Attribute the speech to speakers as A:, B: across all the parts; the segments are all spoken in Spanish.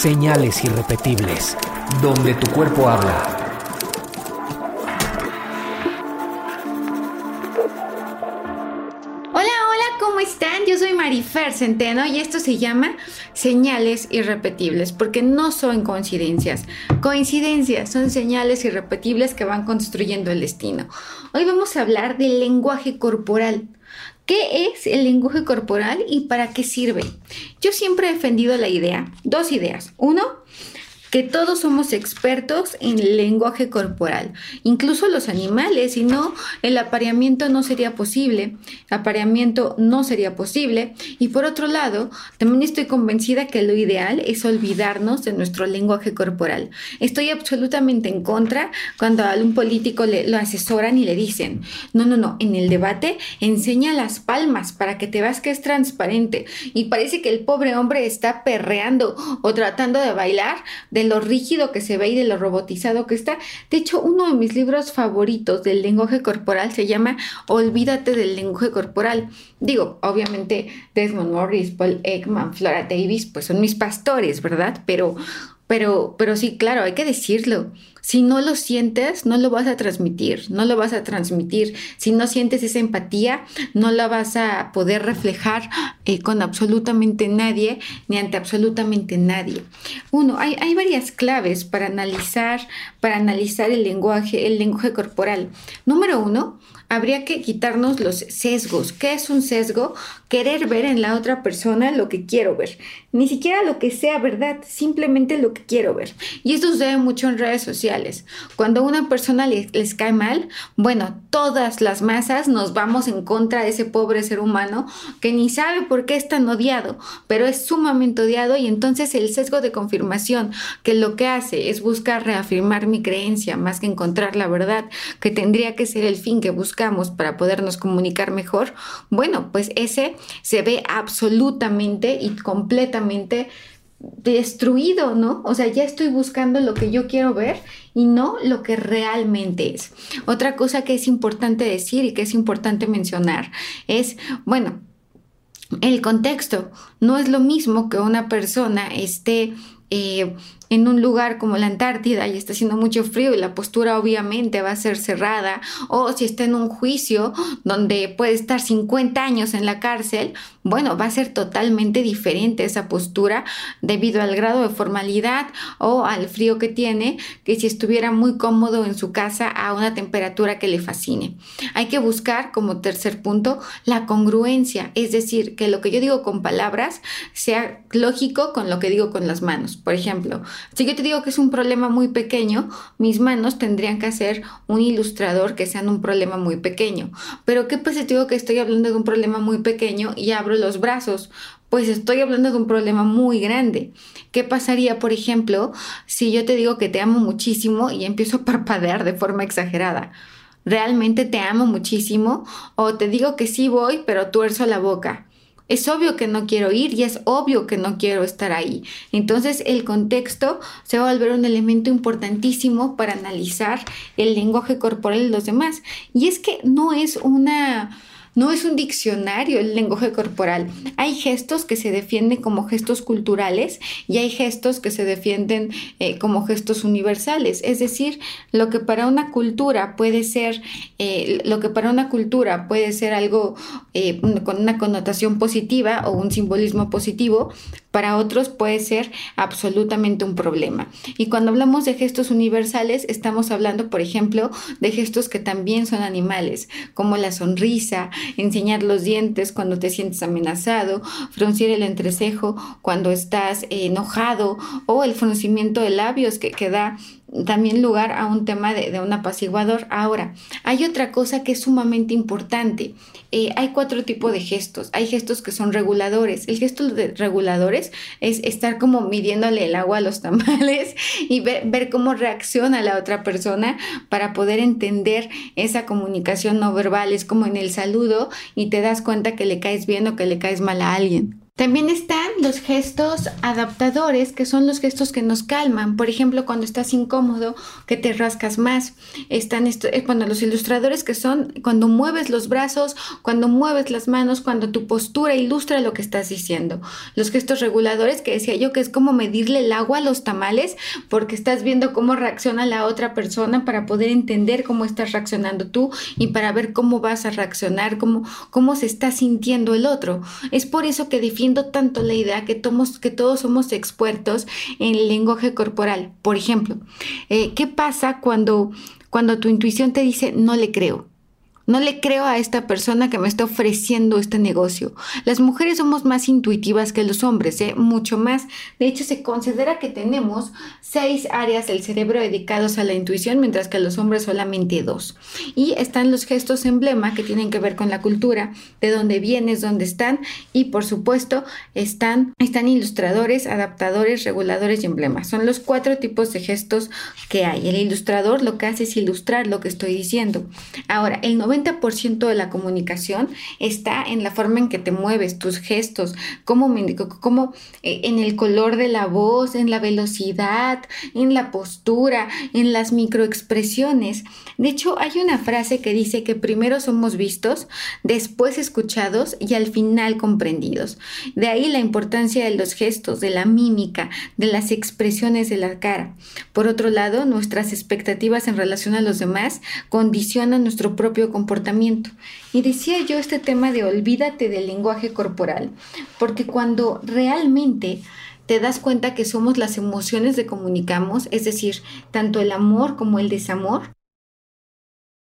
A: Señales irrepetibles, donde tu cuerpo habla.
B: Hola, hola, ¿cómo están? Yo soy Marifer Centeno y esto se llama Señales irrepetibles, porque no son coincidencias. Coincidencias son señales irrepetibles que van construyendo el destino. Hoy vamos a hablar del lenguaje corporal. ¿Qué es el lenguaje corporal y para qué sirve? Yo siempre he defendido la idea, dos ideas. Uno, que todos somos expertos en lenguaje corporal, incluso los animales, si no, el apareamiento no sería posible, apareamiento no sería posible, y por otro lado, también estoy convencida que lo ideal es olvidarnos de nuestro lenguaje corporal. Estoy absolutamente en contra cuando a un político le, lo asesoran y le dicen, no, no, no, en el debate enseña las palmas para que te veas que es transparente, y parece que el pobre hombre está perreando o tratando de bailar, lo rígido que se ve y de lo robotizado que está. De hecho, uno de mis libros favoritos del lenguaje corporal se llama Olvídate del lenguaje corporal. Digo, obviamente Desmond Morris, Paul Ekman, Flora Davis, pues son mis pastores, ¿verdad? Pero pero, pero sí, claro, hay que decirlo. Si no lo sientes, no lo vas a transmitir, no lo vas a transmitir. Si no sientes esa empatía, no la vas a poder reflejar eh, con absolutamente nadie, ni ante absolutamente nadie. Uno, hay, hay varias claves para analizar, para analizar el lenguaje, el lenguaje corporal. Número uno, habría que quitarnos los sesgos. ¿Qué es un sesgo? Querer ver en la otra persona lo que quiero ver. Ni siquiera lo que sea verdad, simplemente lo que quiero ver. Y esto sucede mucho en redes sociales. Cuando a una persona les, les cae mal, bueno, todas las masas nos vamos en contra de ese pobre ser humano que ni sabe por qué es tan odiado, pero es sumamente odiado y entonces el sesgo de confirmación que lo que hace es buscar reafirmar mi creencia más que encontrar la verdad, que tendría que ser el fin que busca para podernos comunicar mejor, bueno, pues ese se ve absolutamente y completamente destruido, ¿no? O sea, ya estoy buscando lo que yo quiero ver y no lo que realmente es. Otra cosa que es importante decir y que es importante mencionar es, bueno, el contexto no es lo mismo que una persona esté eh, en un lugar como la Antártida y está haciendo mucho frío y la postura obviamente va a ser cerrada, o si está en un juicio donde puede estar 50 años en la cárcel, bueno, va a ser totalmente diferente esa postura debido al grado de formalidad o al frío que tiene, que si estuviera muy cómodo en su casa a una temperatura que le fascine. Hay que buscar como tercer punto la congruencia, es decir, que lo que yo digo con palabras sea lógico con lo que digo con las manos. Por ejemplo, si yo te digo que es un problema muy pequeño, mis manos tendrían que hacer un ilustrador que sean un problema muy pequeño. Pero ¿qué pasa si digo que estoy hablando de un problema muy pequeño y abro los brazos? Pues estoy hablando de un problema muy grande. ¿Qué pasaría, por ejemplo, si yo te digo que te amo muchísimo y empiezo a parpadear de forma exagerada? ¿Realmente te amo muchísimo? ¿O te digo que sí voy, pero tuerzo la boca? Es obvio que no quiero ir y es obvio que no quiero estar ahí. Entonces el contexto se va a volver un elemento importantísimo para analizar el lenguaje corporal de los demás. Y es que no es una no es un diccionario el lenguaje corporal. Hay gestos que se defienden como gestos culturales y hay gestos que se defienden eh, como gestos universales. Es decir, lo que para una cultura puede ser, eh, lo que para una cultura puede ser algo eh, con una connotación positiva o un simbolismo positivo, para otros puede ser absolutamente un problema. Y cuando hablamos de gestos universales, estamos hablando, por ejemplo, de gestos que también son animales, como la sonrisa, enseñar los dientes cuando te sientes amenazado, fruncir el entrecejo cuando estás enojado o el fruncimiento de labios que, que da también lugar a un tema de, un apaciguador. Ahora, hay otra cosa que es sumamente importante. Eh, hay cuatro tipos de gestos. Hay gestos que son reguladores. El gesto de reguladores es estar como midiéndole el agua a los tamales y ver, ver cómo reacciona la otra persona para poder entender esa comunicación no verbal. Es como en el saludo y te das cuenta que le caes bien o que le caes mal a alguien. También están los gestos adaptadores, que son los gestos que nos calman. Por ejemplo, cuando estás incómodo, que te rascas más. Están eh, cuando los ilustradores que son cuando mueves los brazos, cuando mueves las manos, cuando tu postura ilustra lo que estás diciendo. Los gestos reguladores, que decía yo que es como medirle el agua a los tamales, porque estás viendo cómo reacciona la otra persona para poder entender cómo estás reaccionando tú y para ver cómo vas a reaccionar, cómo, cómo se está sintiendo el otro. Es por eso que define tanto la idea que, que todos somos expertos en el lenguaje corporal. Por ejemplo, eh, ¿qué pasa cuando, cuando tu intuición te dice no le creo? No le creo a esta persona que me está ofreciendo este negocio. Las mujeres somos más intuitivas que los hombres, ¿eh? mucho más. De hecho, se considera que tenemos seis áreas del cerebro dedicados a la intuición, mientras que los hombres solamente dos. Y están los gestos emblema que tienen que ver con la cultura, de dónde vienes, dónde están. Y por supuesto, están, están ilustradores, adaptadores, reguladores y emblemas. Son los cuatro tipos de gestos que hay. El ilustrador lo que hace es ilustrar lo que estoy diciendo. Ahora, el 90 ciento de la comunicación está en la forma en que te mueves, tus gestos, cómo, cómo eh, en el color de la voz, en la velocidad, en la postura, en las microexpresiones. De hecho, hay una frase que dice que primero somos vistos, después escuchados y al final comprendidos. De ahí la importancia de los gestos, de la mímica, de las expresiones de la cara. Por otro lado, nuestras expectativas en relación a los demás condicionan nuestro propio comportamiento Y decía yo este tema de olvídate del lenguaje corporal, porque cuando realmente te das cuenta que somos las emociones que comunicamos, es decir, tanto el amor como el desamor,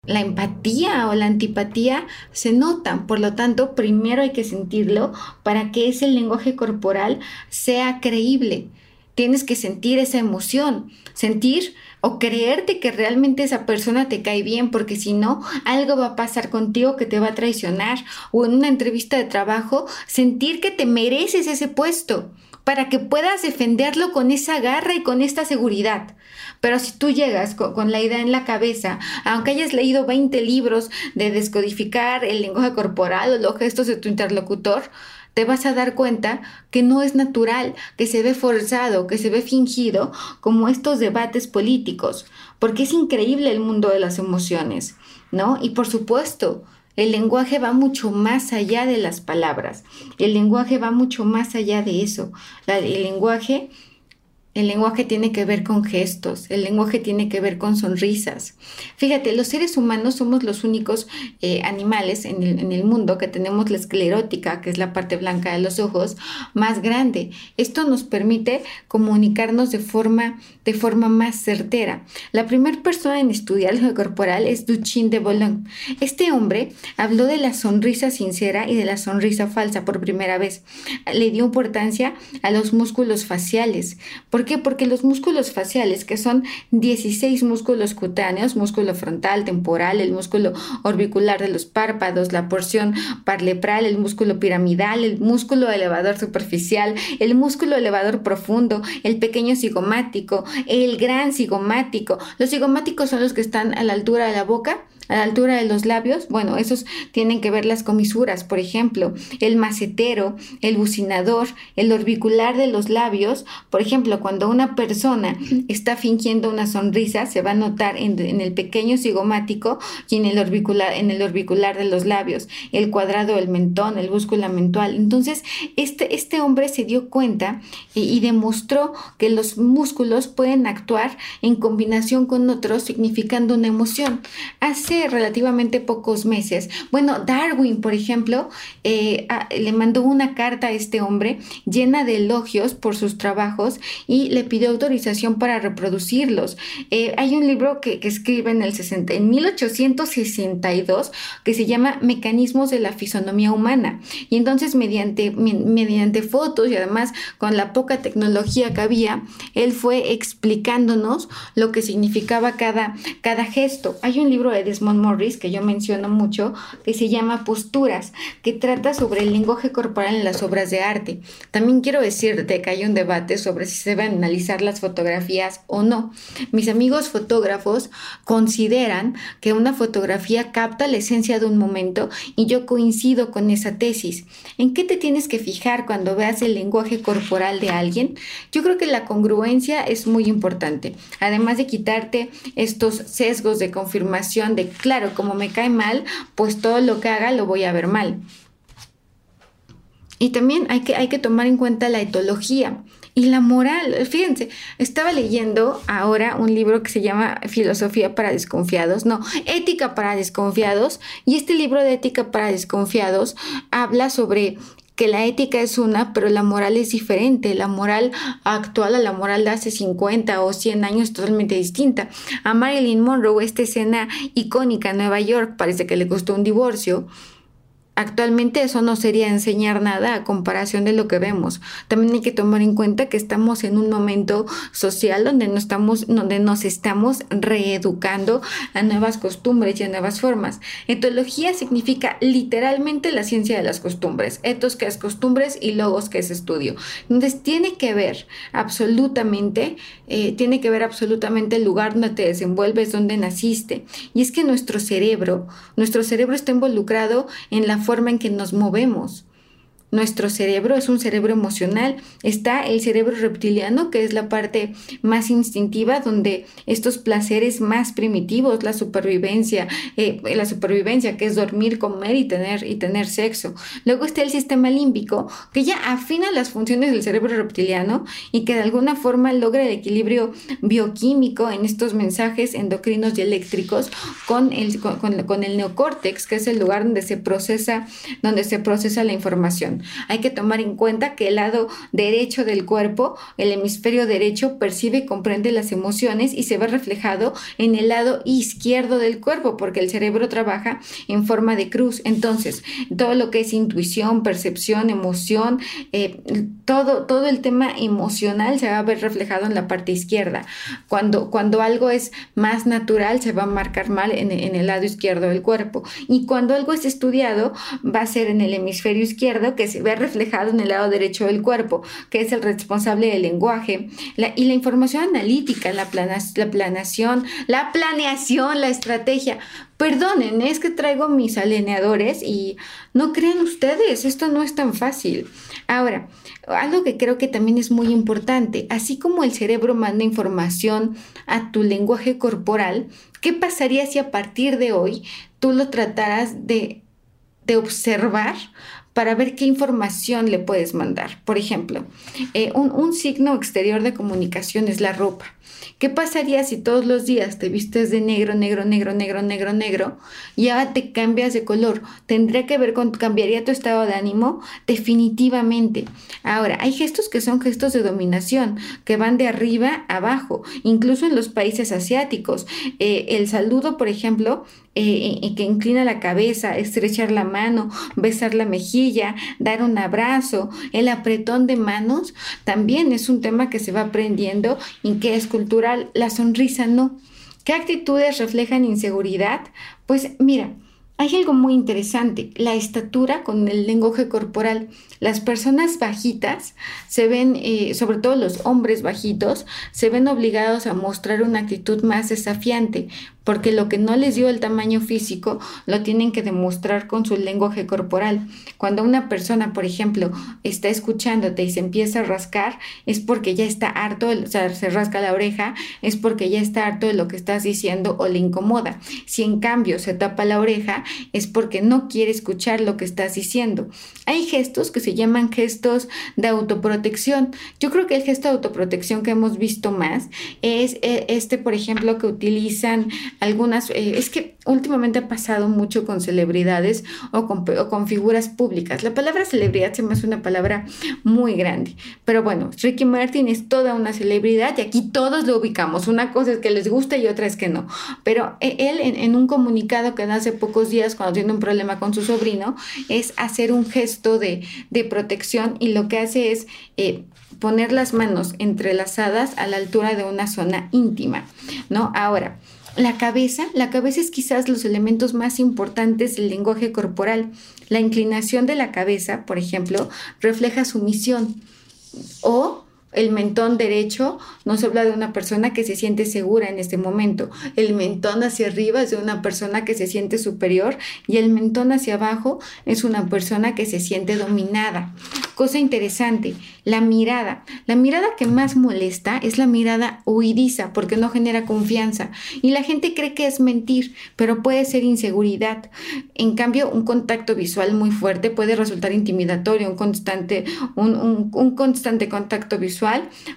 B: la empatía o la antipatía se notan, por lo tanto, primero hay que sentirlo para que ese lenguaje corporal sea creíble. Tienes que sentir esa emoción, sentir o creerte que realmente esa persona te cae bien, porque si no, algo va a pasar contigo que te va a traicionar, o en una entrevista de trabajo, sentir que te mereces ese puesto para que puedas defenderlo con esa garra y con esta seguridad. Pero si tú llegas con, la idea en la cabeza, aunque hayas leído 20 libros de descodificar el lenguaje corporal o los gestos de tu interlocutor, te vas a dar cuenta que no es natural, que se ve forzado, que se ve fingido, como estos debates políticos, porque es increíble el mundo de las emociones, ¿no? Y por supuesto, el lenguaje va mucho más allá de las palabras, el lenguaje va mucho más allá de eso. el lenguaje el lenguaje tiene que ver con gestos, el lenguaje tiene que ver con sonrisas. Fíjate, los seres humanos somos los únicos eh, animales en el, en el, mundo que tenemos la esclerótica, que es la parte blanca de los ojos, más grande. Esto nos permite comunicarnos de forma, de forma más certera. La primera persona en estudiar el corporal es Duchin de Boulogne. Este hombre habló de la sonrisa sincera y de la sonrisa falsa por primera vez. Le dio importancia a los músculos faciales. Porque qué? Porque los músculos faciales, que son 16 músculos cutáneos, músculo frontal, temporal, el músculo orbicular de los párpados, la porción parlepral, el músculo piramidal, el músculo elevador superficial, el músculo elevador profundo, el pequeño cigomático, el gran cigomático. Los cigomáticos son los que están a la altura de la boca a la altura de los labios, bueno, esos tienen que ver las comisuras, por ejemplo, el macetero, el bucinador, el orbicular de los labios, por ejemplo, cuando una persona está fingiendo una sonrisa, se va a notar en, el pequeño cigomático y en el orbicular, en el orbicular de los labios, el cuadrado del mentón, el músculo mental. Entonces, este, este hombre se dio cuenta y, y demostró que los músculos pueden actuar en combinación con otros, significando una emoción. Hace relativamente pocos meses. Bueno, Darwin, por ejemplo, eh, le mandó una carta a este hombre llena de elogios por sus trabajos y le pidió autorización para reproducirlos. Eh, hay un libro que, escribe en, el 60, en 1862 que se llama Mecanismos de la Fisonomía Humana. Y entonces, mediante, mediante fotos y además con la poca tecnología que había, él fue explicándonos lo que significaba cada, cada gesto. Hay un libro de Desmond Morris, que yo menciono mucho, que se llama Posturas, que trata sobre el lenguaje corporal en las obras de arte. También quiero decirte que hay un debate sobre si se, pueden analizar las fotografías o no. Mis amigos fotógrafos consideran que una fotografía capta la esencia de un momento y yo coincido con esa tesis. ¿En qué te tienes que fijar cuando veas el lenguaje corporal de alguien? Yo creo que la congruencia es muy importante. Además de quitarte estos sesgos de confirmación de, claro, como me cae mal, pues todo lo que haga lo voy a ver mal. Y también hay que, hay que tomar en cuenta la etología y la moral. Fíjense, estaba leyendo ahora un libro que se llama Filosofía para desconfiados, no, Ética para desconfiados, y este libro de Ética para desconfiados habla sobre que la ética es una, pero la moral es diferente. La moral actual a la moral de hace 50 o 100 años totalmente distinta. A Marilyn Monroe, esta escena icónica en Nueva York, parece que le costó un divorcio Actualmente eso no sería enseñar nada a comparación de lo que vemos. También hay que tomar en cuenta que estamos en un momento social donde, no estamos, donde nos estamos reeducando a nuevas costumbres y a nuevas formas. Etología significa literalmente la ciencia de las costumbres. Etos que es costumbres y logos que es estudio. Entonces tiene que ver absolutamente, eh, tiene que ver absolutamente el lugar donde te desenvuelves, donde naciste. Y es que nuestro cerebro, nuestro cerebro está involucrado en la forma en que nos movemos. Nuestro cerebro es un cerebro emocional. Está el cerebro reptiliano, que es la parte más instintiva, donde estos placeres más primitivos, la supervivencia, eh, la supervivencia, que es dormir, comer y tener, y tener sexo. Luego está el sistema límbico, que ya afina las funciones del cerebro reptiliano y que de alguna forma logra el equilibrio bioquímico en estos mensajes endocrinos y eléctricos con el, con, con el neocórtex, que es el lugar donde se procesa, donde se procesa la información. Hay que tomar en cuenta que el lado derecho del cuerpo, el hemisferio derecho, percibe y comprende las emociones y se ve reflejado en el lado izquierdo del cuerpo, porque el cerebro trabaja en forma de cruz. Entonces, todo lo que es intuición, percepción, emoción, eh, todo, todo el tema emocional se va a ver reflejado en la parte izquierda. Cuando, cuando algo es más natural, se va a marcar mal en, en el lado izquierdo del cuerpo. Y cuando algo es estudiado, va a ser en el hemisferio izquierdo, que se ve reflejado en el lado derecho del cuerpo, que es el responsable del lenguaje, y la información analítica, la, la planeación, la planeación, la estrategia. Perdonen, es que traigo mis alineadores y no crean ustedes, esto no es tan fácil. Ahora, algo que creo que también es muy importante, así como el cerebro manda información a tu lenguaje corporal, ¿qué pasaría si a partir de hoy tú lo trataras de, de observar para ver qué información le puedes mandar. Por ejemplo, eh, un, un signo exterior de comunicación es la ropa. ¿Qué pasaría si todos los días te vistes de negro, negro, negro, negro, negro, negro y ahora te cambias de color? ¿Tendría que ver con, cambiaría tu estado de ánimo? Definitivamente. Ahora, hay gestos que son gestos de dominación, que van de arriba a abajo, incluso en los países asiáticos. Eh, el saludo, por ejemplo, eh, que inclina la cabeza, estrechar la mano, besar la mejilla, dar un abrazo, el apretón de manos, también es un tema que se va aprendiendo y que es cultural. La sonrisa no. ¿Qué actitudes reflejan inseguridad? Pues mira, hay algo muy interesante, la estatura con el lenguaje corporal. Las personas bajitas se ven, eh, sobre todo los hombres bajitos, se ven obligados a mostrar una actitud más desafiante, porque lo que no les dio el tamaño físico lo tienen que demostrar con su lenguaje corporal. Cuando una persona, por ejemplo, está escuchándote y se empieza a rascar, es porque ya está harto, o sea, se rasca la oreja, es porque ya está harto de lo que estás diciendo o le incomoda. Si en cambio se tapa la oreja, es porque no quiere escuchar lo que estás diciendo. Hay gestos que se llaman gestos de autoprotección. Yo creo que el gesto de autoprotección que hemos visto más es eh, este, por ejemplo, que utilizan algunas, eh, es que últimamente ha pasado mucho con celebridades o con, figuras públicas. La palabra celebridad se me hace una palabra muy grande, pero bueno, Ricky Martin es toda una celebridad y aquí todos lo ubicamos. Una cosa es que les gusta y otra es que no, pero eh, él en, un comunicado que hace pocos días cuando tiene un problema con su sobrino es hacer un gesto de, de protección y lo que hace es... Eh, poner las manos entrelazadas a la altura de una zona íntima, ¿no? Ahora, la cabeza, la cabeza es quizás los elementos más importantes del lenguaje corporal. La inclinación de la cabeza, por ejemplo, refleja sumisión o el mentón derecho nos habla de una persona que se siente segura en este momento. El mentón hacia arriba es de una persona que se siente superior y el mentón hacia abajo es una persona que se siente dominada. Cosa interesante, la mirada. La mirada que más molesta es la mirada huidiza porque no genera confianza y la gente cree que es mentir, pero puede ser inseguridad. En cambio, un contacto visual muy fuerte puede resultar intimidatorio, un constante, un, constante contacto visual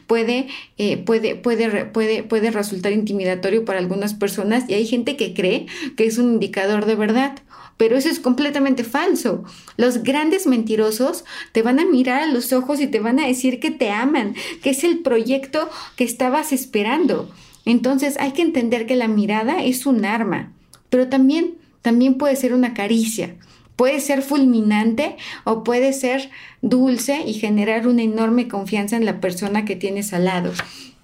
B: puede, eh, puede, puede, puede, puede resultar intimidatorio para algunas personas y hay gente que cree que es un indicador de verdad. Pero eso es completamente falso. Los grandes mentirosos te van a mirar a los ojos y te van a decir que te aman, que es el proyecto que estabas esperando. Entonces hay que entender que la mirada es un arma, pero también, también puede ser una caricia. Puede ser fulminante o puede ser dulce y generar una enorme confianza en la persona que tienes al lado.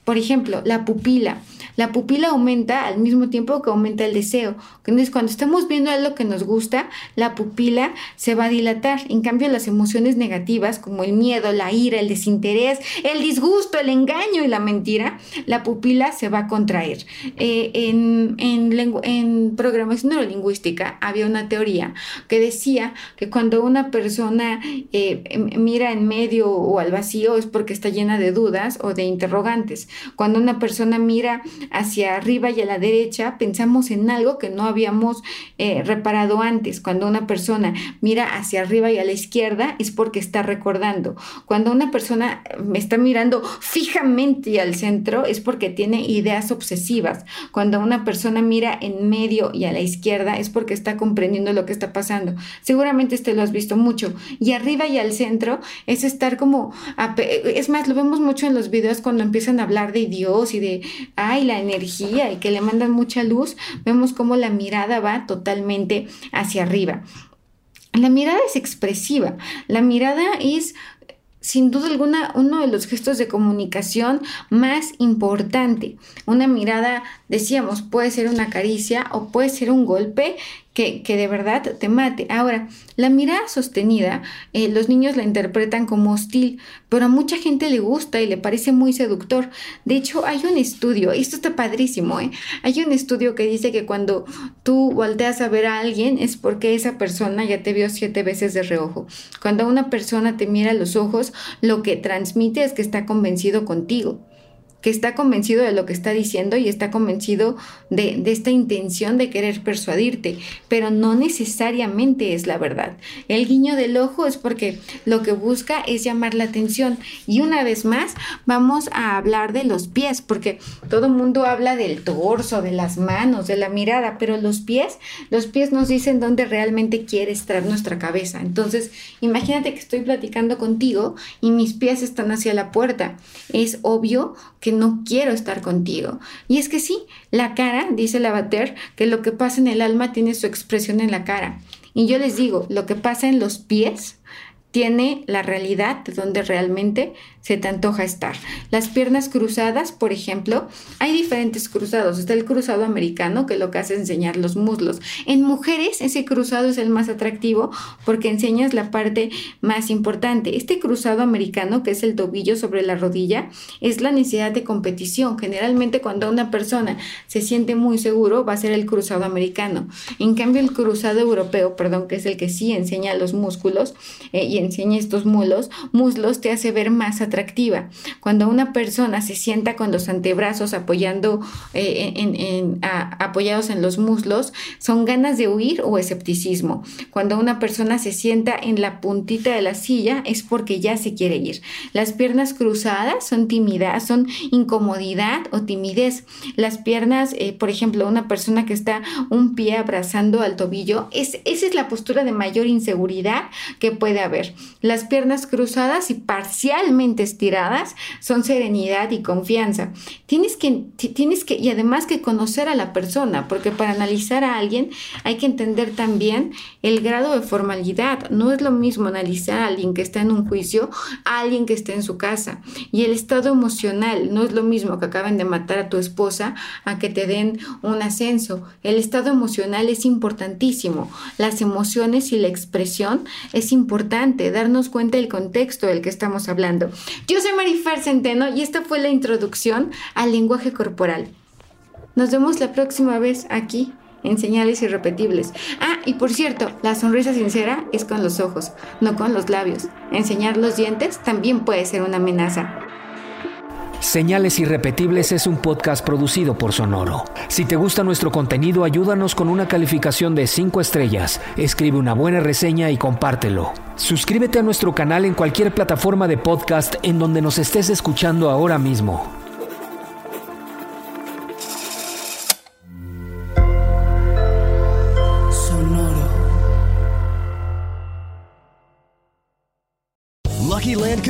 B: Por ejemplo, la pupila. La pupila aumenta al mismo tiempo que aumenta el deseo. Entonces, cuando estamos viendo algo que nos gusta, la pupila se va a dilatar. En cambio, las emociones negativas, como el miedo, la ira, el desinterés, el disgusto, el engaño y la mentira, la pupila se va a contraer. Eh, en, en programación neurolingüística había una teoría que decía que cuando una persona eh, mira en medio o al vacío es porque está llena de dudas o de interrogantes. Cuando una persona mira hacia arriba y a la derecha, pensamos en algo que no habíamos eh, reparado antes. Cuando una persona mira hacia arriba y a la izquierda, es porque está recordando. Cuando una persona me está mirando fijamente al centro, es porque tiene ideas obsesivas. Cuando una persona mira en medio y a la izquierda, es porque está comprendiendo lo que está pasando. Seguramente este lo has visto mucho. Y arriba y al centro es estar como, es más, lo vemos mucho en los videos cuando empiezan a hablar de Dios y de, ay, la energía y que le mandan mucha luz, vemos como la mirada va totalmente hacia arriba. La mirada es expresiva, la mirada es sin duda alguna uno de los gestos de comunicación más importante. Una mirada, decíamos, puede ser una caricia o puede ser un golpe que, de verdad te mate. Ahora, la mirada sostenida, eh, los niños la interpretan como hostil, pero a mucha gente le gusta y le parece muy seductor. De hecho, hay un estudio, y esto está padrísimo, ¿eh? hay un estudio que dice que cuando tú volteas a ver a alguien es porque esa persona ya te vio siete veces de reojo. Cuando una persona te mira a los ojos, lo que transmite es que está convencido contigo que está convencido de lo que está diciendo y está convencido de, esta intención de querer persuadirte, pero no necesariamente es la verdad. El guiño del ojo es porque lo que busca es llamar la atención. Y una vez más, vamos a hablar de los pies, porque todo mundo habla del torso, de las manos, de la mirada, pero los pies, los pies nos dicen dónde realmente quiere estar nuestra cabeza. Entonces, imagínate que estoy platicando contigo y mis pies están hacia la puerta. Es obvio que no quiero estar contigo. Y es que sí, la cara, dice Lavater, que lo que pasa en el alma tiene su expresión en la cara. Y yo les digo, lo que pasa en los pies tiene la realidad de donde realmente se te antoja estar. Las piernas cruzadas, por ejemplo, hay diferentes cruzados. Está el cruzado americano, que lo que hace es enseñar los muslos. En mujeres, ese cruzado es el más atractivo porque enseñas la parte más importante. Este cruzado americano, que es el tobillo sobre la rodilla, es la necesidad de competición. Generalmente cuando una persona se siente muy seguro, va a ser el cruzado americano. En cambio, el cruzado europeo, perdón, que es el que sí enseña los músculos eh, y enseña estos muslos, muslos te hace ver más atractiva. Cuando una persona se sienta con los antebrazos apoyando, eh, apoyados en los muslos, son ganas de huir o escepticismo. Cuando una persona se sienta en la puntita de la silla es porque ya se quiere ir. Las piernas cruzadas son timidez, son incomodidad o timidez. Las piernas, eh, por ejemplo, una persona que está un pie abrazando al tobillo, es, esa es la postura de mayor inseguridad que puede haber. Las piernas cruzadas y parcialmente estiradas son serenidad y confianza. Tienes que, tienes que, y además que conocer a la persona, porque para analizar a alguien hay que entender también el grado de formalidad. No es lo mismo analizar a alguien que está en un juicio a alguien que está en su casa. Y el estado emocional no es lo mismo que acaben de matar a tu esposa a que te den un ascenso. El estado emocional es importantísimo. Las emociones y la expresión es importante darnos cuenta del contexto del que estamos hablando. Yo soy Marifer Centeno y esta fue la introducción al lenguaje corporal. Nos vemos la próxima vez aquí en señales irrepetibles. Ah, y por cierto, la sonrisa sincera es con los ojos, no con los labios. Enseñar los dientes también puede ser una amenaza.
A: Señales Irrepetibles es un podcast producido por Sonoro. Si te gusta nuestro contenido, ayúdanos con una calificación de 5 estrellas, escribe una buena reseña y compártelo. Suscríbete a nuestro canal en cualquier plataforma de podcast en donde nos estés escuchando ahora mismo.